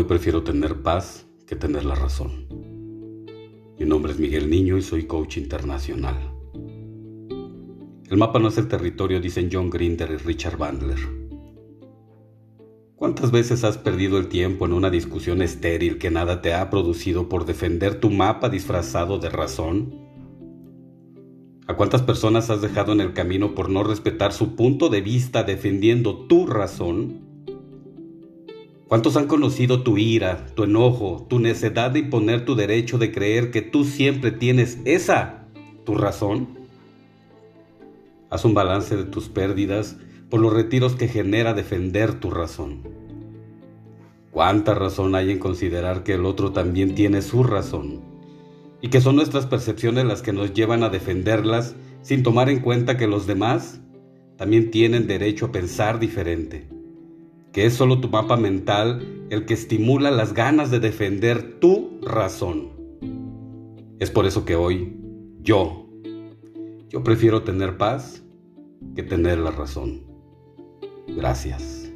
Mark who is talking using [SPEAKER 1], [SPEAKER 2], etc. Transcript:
[SPEAKER 1] Hoy prefiero tener paz que tener la razón. Mi nombre es Miguel Niño y soy coach internacional. El mapa no es el territorio, dicen John Grinder y Richard Bandler. ¿Cuántas veces has perdido el tiempo en una discusión estéril que nada te ha producido por defender tu mapa disfrazado de razón? ¿A cuántas personas has dejado en el camino por no respetar su punto de vista defendiendo tu razón? ¿Cuántos han conocido tu ira, tu enojo, tu necedad de imponer tu derecho de creer que tú siempre tienes esa, tu razón? Haz un balance de tus pérdidas por los retiros que genera defender tu razón. ¿Cuánta razón hay en considerar que el otro también tiene su razón? Y que son nuestras percepciones las que nos llevan a defenderlas sin tomar en cuenta que los demás también tienen derecho a pensar diferente que es solo tu mapa mental el que estimula las ganas de defender tu razón. Es por eso que hoy, yo, yo prefiero tener paz que tener la razón. Gracias.